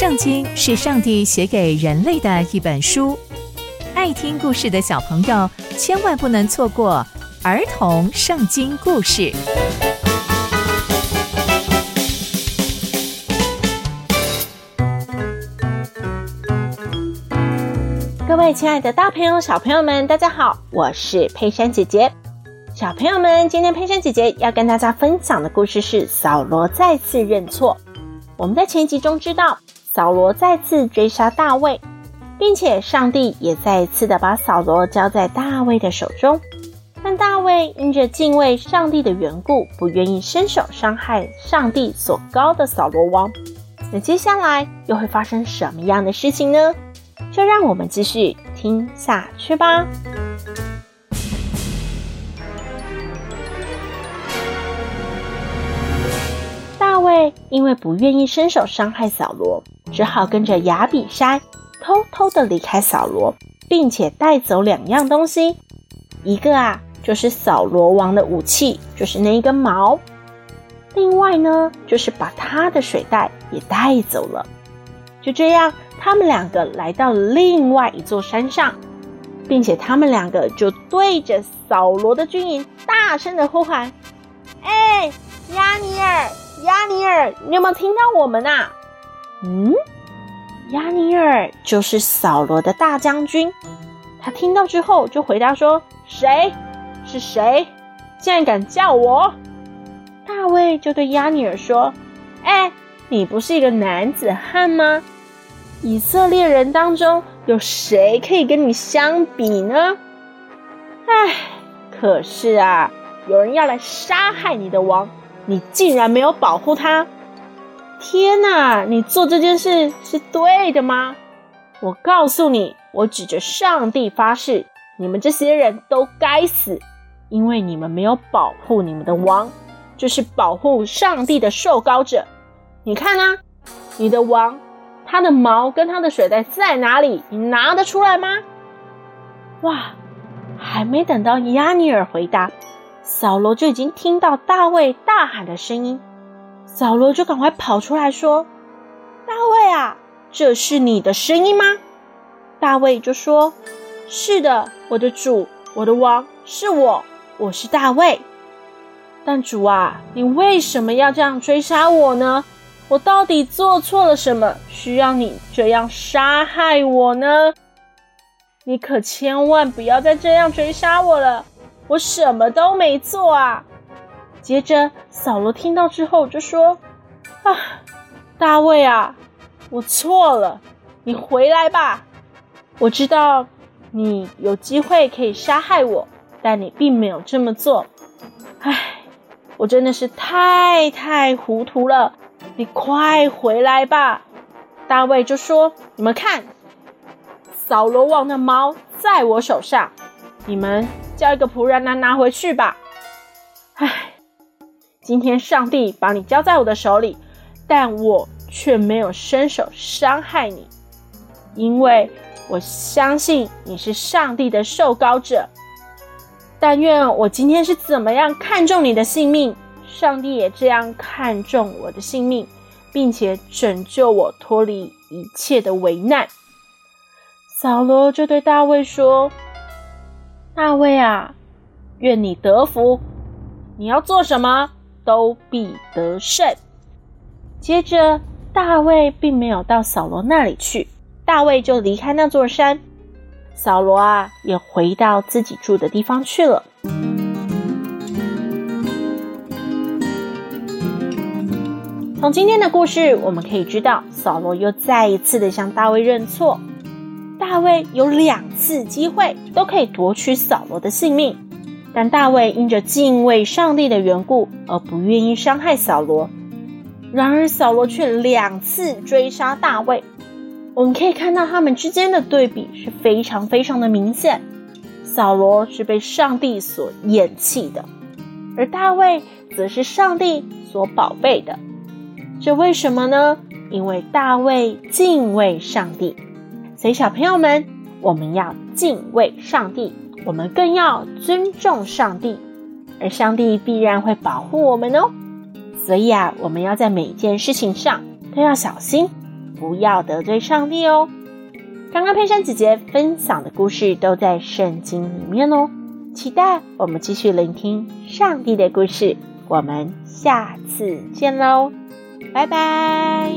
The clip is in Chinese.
圣经是上帝写给人类的一本书，爱听故事的小朋友千万不能错过儿童圣经故事。各位亲爱的大朋友、小朋友们，大家好，我是佩珊姐姐。小朋友们，今天佩珊姐姐要跟大家分享的故事是扫罗再次认错。我们在前集中知道。扫罗再次追杀大卫，并且上帝也再一次的把扫罗交在大卫的手中。但大卫因着敬畏上帝的缘故，不愿意伸手伤害上帝所膏的扫罗王。那接下来又会发生什么样的事情呢？就让我们继续听下去吧。因为不愿意伸手伤害扫罗。只好跟着亚比筛偷偷的离开扫罗，并且带走两样东西，一个啊就是扫罗王的武器，就是那一根矛；另外呢，就是把他的水袋也带走了。就这样，他们两个来到了另外一座山上，并且他们两个就对着扫罗的军营大声的呼喊：“哎，亚尼尔，押尼尔，你有没有听到我们啊？”嗯，亚尼尔就是扫罗的大将军。他听到之后就回答说：“谁？是谁？竟然敢叫我？”大卫就对亚尼尔说：“哎，你不是一个男子汉吗？以色列人当中有谁可以跟你相比呢？哎，可是啊，有人要来杀害你的王，你竟然没有保护他。”天哪，你做这件事是对的吗？我告诉你，我指着上帝发誓，你们这些人都该死，因为你们没有保护你们的王，就是保护上帝的受膏者。你看啊，你的王，他的毛跟他的水袋在哪里？你拿得出来吗？哇，还没等到押尼尔回答，扫罗就已经听到大卫大喊的声音。扫罗就赶快跑出来说：“大卫啊，这是你的声音吗？”大卫就说：“是的，我的主，我的王，是我，我是大卫。但主啊，你为什么要这样追杀我呢？我到底做错了什么，需要你这样杀害我呢？你可千万不要再这样追杀我了，我什么都没做啊！”接着，扫罗听到之后就说：“啊，大卫啊，我错了，你回来吧。我知道你有机会可以杀害我，但你并没有这么做。唉，我真的是太太糊涂了。你快回来吧。”大卫就说：“你们看，扫罗王的矛在我手上，你们叫一个仆人来拿回去吧。”唉。今天上帝把你交在我的手里，但我却没有伸手伤害你，因为我相信你是上帝的受膏者。但愿我今天是怎么样看重你的性命，上帝也这样看重我的性命，并且拯救我脱离一切的危难。扫罗就对大卫说：“大卫啊，愿你得福。你要做什么？”都必得胜。接着，大卫并没有到扫罗那里去，大卫就离开那座山。扫罗啊，也回到自己住的地方去了。从今天的故事，我们可以知道，扫罗又再一次的向大卫认错。大卫有两次机会都可以夺取扫罗的性命。但大卫因着敬畏上帝的缘故，而不愿意伤害扫罗。然而扫罗却两次追杀大卫。我们可以看到他们之间的对比是非常非常的明显。扫罗是被上帝所厌弃的，而大卫则是上帝所宝贝的。这为什么呢？因为大卫敬畏上帝。所以小朋友们我们要敬畏上帝我们更要尊重上帝而上帝必然会保护我们哦。所以啊我们要在每一件事情上都要小心不要得罪上帝哦。刚刚佩珊姐姐分享的故事都在圣经里面哦。期待我们继续聆听上帝的故事我们下次见喽。拜拜。